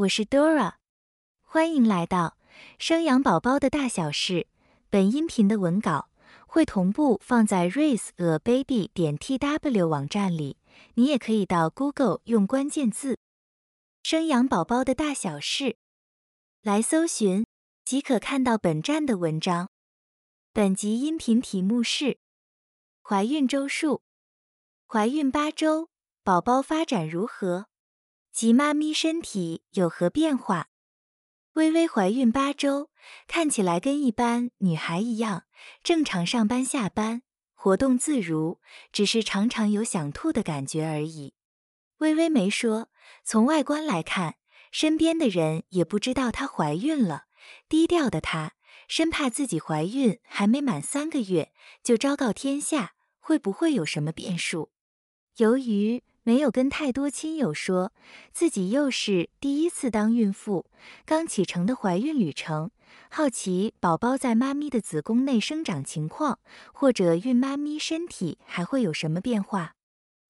我是 Dora，欢迎来到生养宝宝的大小事。本音频的文稿会同步放在 raise a baby 点 tw 网站里，你也可以到 Google 用关键字“生养宝宝的大小事”来搜寻，即可看到本站的文章。本集音频题目是：怀孕周数，怀孕八周，宝宝发展如何？及妈咪身体有何变化？微微怀孕八周，看起来跟一般女孩一样，正常上班下班，活动自如，只是常常有想吐的感觉而已。微微没说，从外观来看，身边的人也不知道她怀孕了。低调的她，生怕自己怀孕还没满三个月就昭告天下，会不会有什么变数？由于没有跟太多亲友说自己又是第一次当孕妇，刚启程的怀孕旅程，好奇宝宝在妈咪的子宫内生长情况，或者孕妈咪身体还会有什么变化。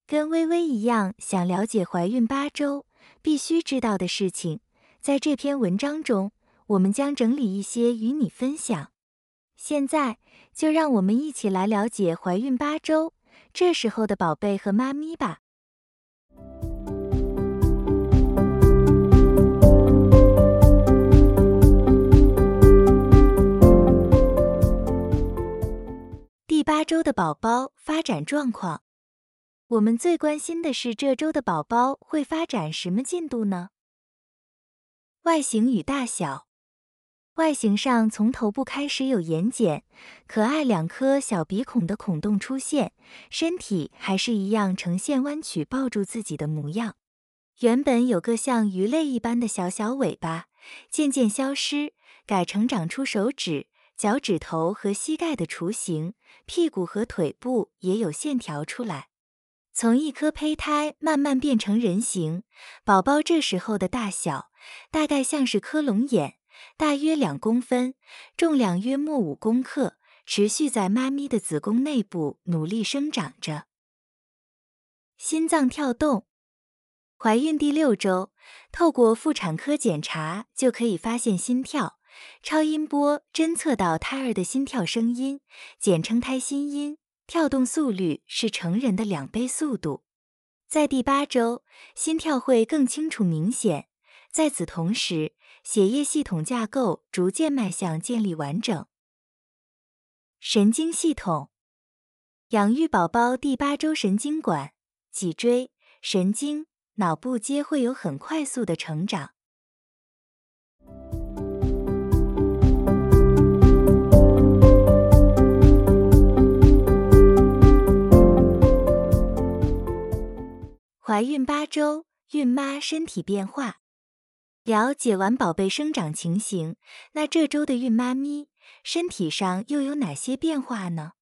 跟微微一样，想了解怀孕八周必须知道的事情，在这篇文章中，我们将整理一些与你分享。现在就让我们一起来了解怀孕八周这时候的宝贝和妈咪吧。第八周的宝宝发展状况，我们最关心的是这周的宝宝会发展什么进度呢？外形与大小，外形上从头部开始有眼睑，可爱两颗小鼻孔的孔洞出现，身体还是一样呈现弯曲抱住自己的模样。原本有个像鱼类一般的小小尾巴，渐渐消失，改成长出手指。脚趾头和膝盖的雏形，屁股和腿部也有线条出来，从一颗胚胎慢慢变成人形。宝宝这时候的大小，大概像是颗龙眼，大约两公分，重量约莫五公克，持续在妈咪的子宫内部努力生长着。心脏跳动，怀孕第六周，透过妇产科检查就可以发现心跳。超音波侦测到胎儿的心跳声音，简称胎心音，跳动速率是成人的两倍速度。在第八周，心跳会更清楚明显。在此同时，血液系统架构逐渐迈向建立完整。神经系统，养育宝宝第八周，神经管、脊椎、神经、脑部皆会有很快速的成长。怀孕八周，孕妈身体变化。了解完宝贝生长情形，那这周的孕妈咪身体上又有哪些变化呢？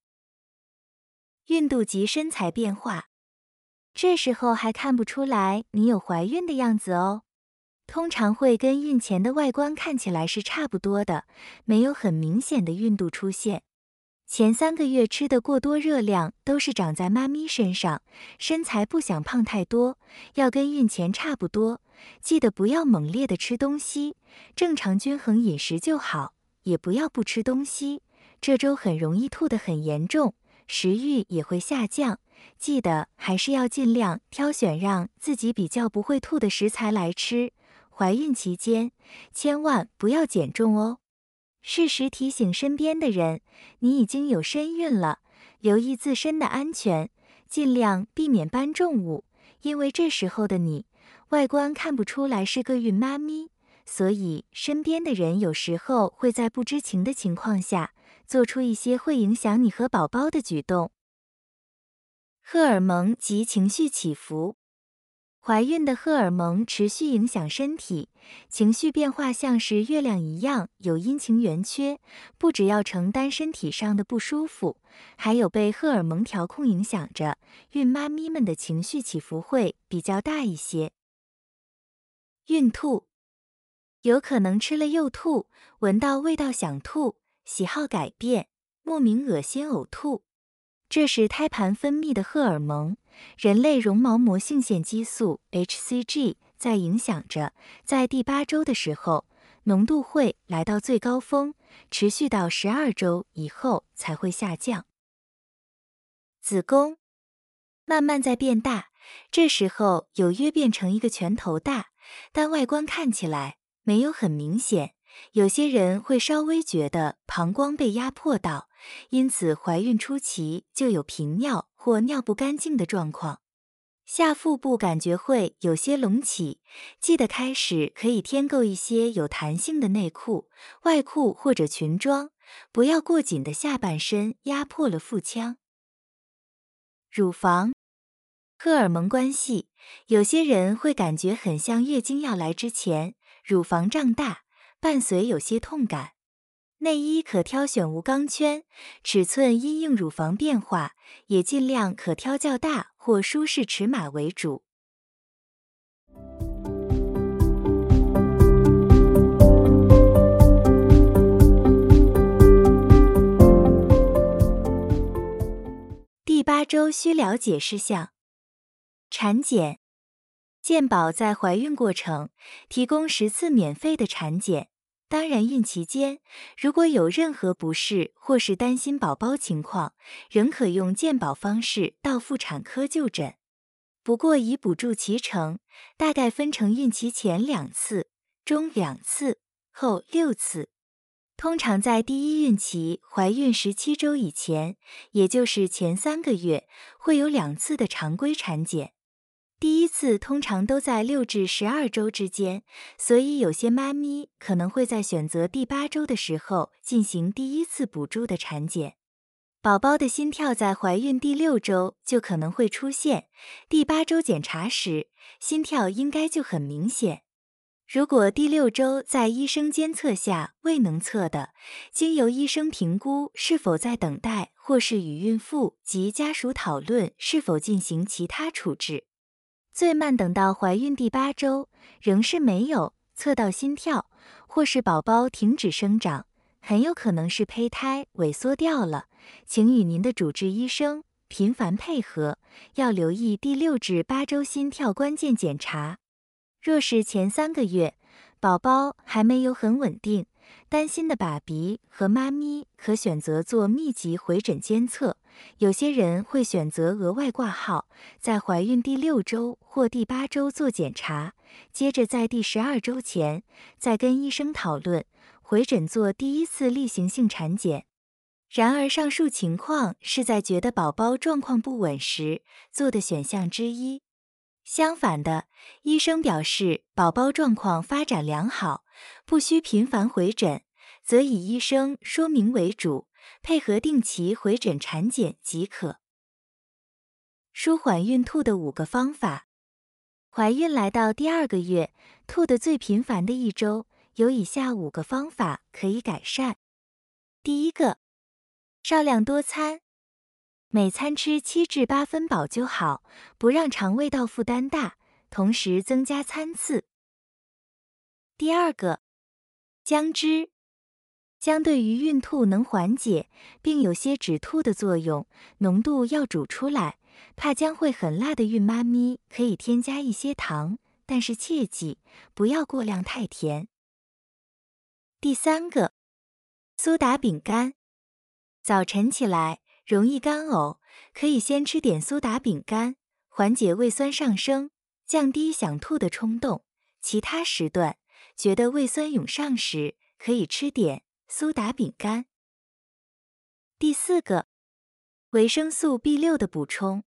孕肚及身材变化，这时候还看不出来你有怀孕的样子哦，通常会跟孕前的外观看起来是差不多的，没有很明显的孕肚出现。前三个月吃的过多热量都是长在妈咪身上，身材不想胖太多，要跟孕前差不多。记得不要猛烈的吃东西，正常均衡饮食就好，也不要不吃东西。这周很容易吐得很严重，食欲也会下降。记得还是要尽量挑选让自己比较不会吐的食材来吃。怀孕期间千万不要减重哦。适时提醒身边的人，你已经有身孕了，留意自身的安全，尽量避免搬重物。因为这时候的你，外观看不出来是个孕妈咪，所以身边的人有时候会在不知情的情况下，做出一些会影响你和宝宝的举动。荷尔蒙及情绪起伏。怀孕的荷尔蒙持续影响身体情绪变化，像是月亮一样有阴晴圆缺。不只要承担身体上的不舒服，还有被荷尔蒙调控影响着，孕妈咪们的情绪起伏会比较大一些。孕吐有可能吃了又吐，闻到味道想吐，喜好改变，莫名恶心呕吐。这是胎盘分泌的荷尔蒙，人类绒毛膜性腺激素 （hCG） 在影响着，在第八周的时候，浓度会来到最高峰，持续到十二周以后才会下降。子宫慢慢在变大，这时候有约变成一个拳头大，但外观看起来没有很明显。有些人会稍微觉得膀胱被压迫到，因此怀孕初期就有频尿或尿不干净的状况。下腹部感觉会有些隆起，记得开始可以添购一些有弹性的内裤、外裤或者裙装，不要过紧的下半身压迫了腹腔。乳房荷尔蒙关系，有些人会感觉很像月经要来之前，乳房胀大，伴随有些痛感。内衣可挑选无钢圈，尺寸因应乳房变化，也尽量可挑较大或舒适尺码为主。第八周需了解事项：产检，健保在怀孕过程提供十次免费的产检。当然，孕期间如果有任何不适或是担心宝宝情况，仍可用健保方式到妇产科就诊。不过，以补助其成，大概分成孕期前两次、中两次、后六次。通常在第一孕期怀孕十七周以前，也就是前三个月，会有两次的常规产检。次通常都在六至十二周之间，所以有些妈咪可能会在选择第八周的时候进行第一次补助的产检。宝宝的心跳在怀孕第六周就可能会出现，第八周检查时心跳应该就很明显。如果第六周在医生监测下未能测的，经由医生评估是否在等待，或是与孕妇及家属讨论是否进行其他处置。最慢等到怀孕第八周，仍是没有测到心跳，或是宝宝停止生长，很有可能是胚胎萎缩掉了，请与您的主治医生频繁配合，要留意第六至八周心跳关键检查。若是前三个月，宝宝还没有很稳定。担心的爸比和妈咪可选择做密集回诊监测，有些人会选择额外挂号，在怀孕第六周或第八周做检查，接着在第十二周前再跟医生讨论回诊做第一次例行性产检。然而，上述情况是在觉得宝宝状况不稳时做的选项之一。相反的，医生表示宝宝状况发展良好，不需频繁回诊，则以医生说明为主，配合定期回诊产检即可。舒缓孕吐的五个方法。怀孕来到第二个月，吐得最频繁的一周，有以下五个方法可以改善。第一个，少量多餐。每餐吃七至八分饱就好，不让肠胃道负担大，同时增加餐次。第二个，姜汁，姜对于孕吐能缓解，并有些止吐的作用，浓度要煮出来。怕姜会很辣的孕妈咪可以添加一些糖，但是切记不要过量太甜。第三个，苏打饼干，早晨起来。容易干呕，可以先吃点苏打饼干，缓解胃酸上升，降低想吐的冲动。其他时段觉得胃酸涌上时，可以吃点苏打饼干。第四个，维生素 B 六的补充。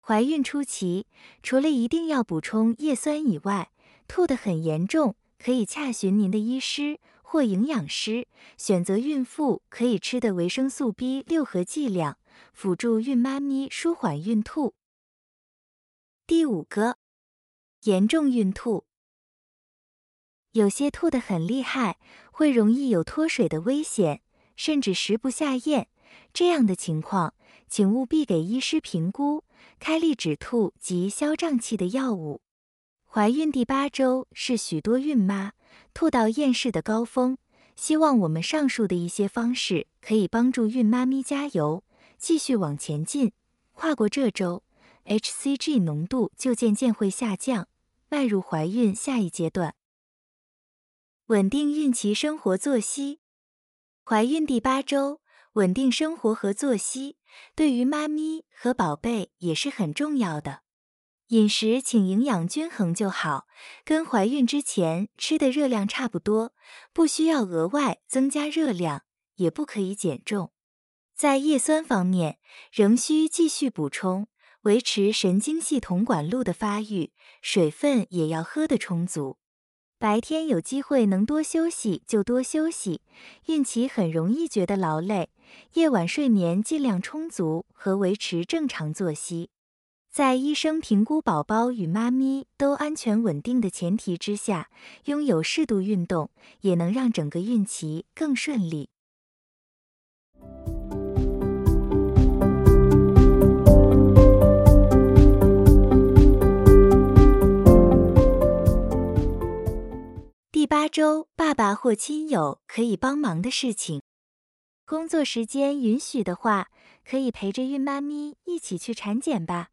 怀孕初期，除了一定要补充叶酸以外，吐得很严重，可以洽询您的医师。或营养师选择孕妇可以吃的维生素 B 六和剂量，辅助孕妈咪舒缓孕吐。第五个，严重孕吐，有些吐得很厉害，会容易有脱水的危险，甚至食不下咽。这样的情况，请务必给医师评估，开立止吐及消胀气的药物。怀孕第八周是许多孕妈。吐到厌世的高峰，希望我们上述的一些方式可以帮助孕妈咪加油，继续往前进。跨过这周，hCG 浓度就渐渐会下降，迈入怀孕下一阶段。稳定孕期生活作息，怀孕第八周，稳定生活和作息对于妈咪和宝贝也是很重要的。饮食请营养均衡就好，跟怀孕之前吃的热量差不多，不需要额外增加热量，也不可以减重。在叶酸方面，仍需继续补充，维持神经系统管路的发育，水分也要喝得充足。白天有机会能多休息就多休息，孕期很容易觉得劳累，夜晚睡眠尽量充足和维持正常作息。在医生评估宝宝与妈咪都安全稳定的前提之下，拥有适度运动，也能让整个孕期更顺利。八周，爸爸或亲友可以帮忙的事情。工作时间允许的话，可以陪着孕妈咪一起去产检吧。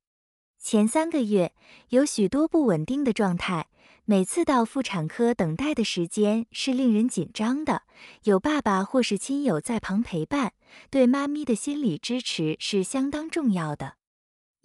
前三个月有许多不稳定的状态，每次到妇产科等待的时间是令人紧张的。有爸爸或是亲友在旁陪伴，对妈咪的心理支持是相当重要的。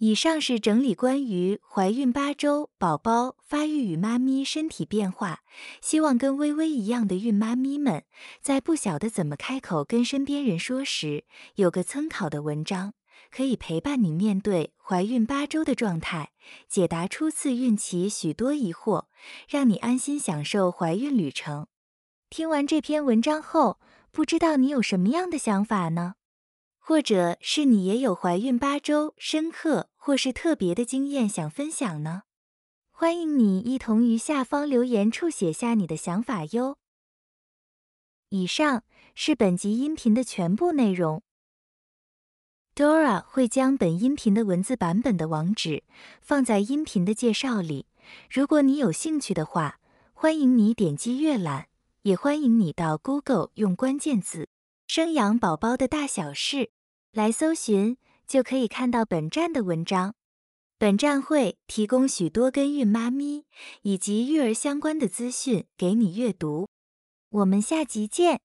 以上是整理关于怀孕八周宝宝发育与妈咪身体变化，希望跟微微一样的孕妈咪们，在不晓得怎么开口跟身边人说时，有个参考的文章，可以陪伴你面对怀孕八周的状态，解答初次孕期许多疑惑，让你安心享受怀孕旅程。听完这篇文章后，不知道你有什么样的想法呢？或者是你也有怀孕八周深刻或是特别的经验想分享呢？欢迎你一同于下方留言处写下你的想法哟。以上是本集音频的全部内容。Dora 会将本音频的文字版本的网址放在音频的介绍里，如果你有兴趣的话，欢迎你点击阅览，也欢迎你到 Google 用关键字。生养宝宝的大小事，来搜寻就可以看到本站的文章。本站会提供许多跟孕妈咪以及育儿相关的资讯给你阅读。我们下集见。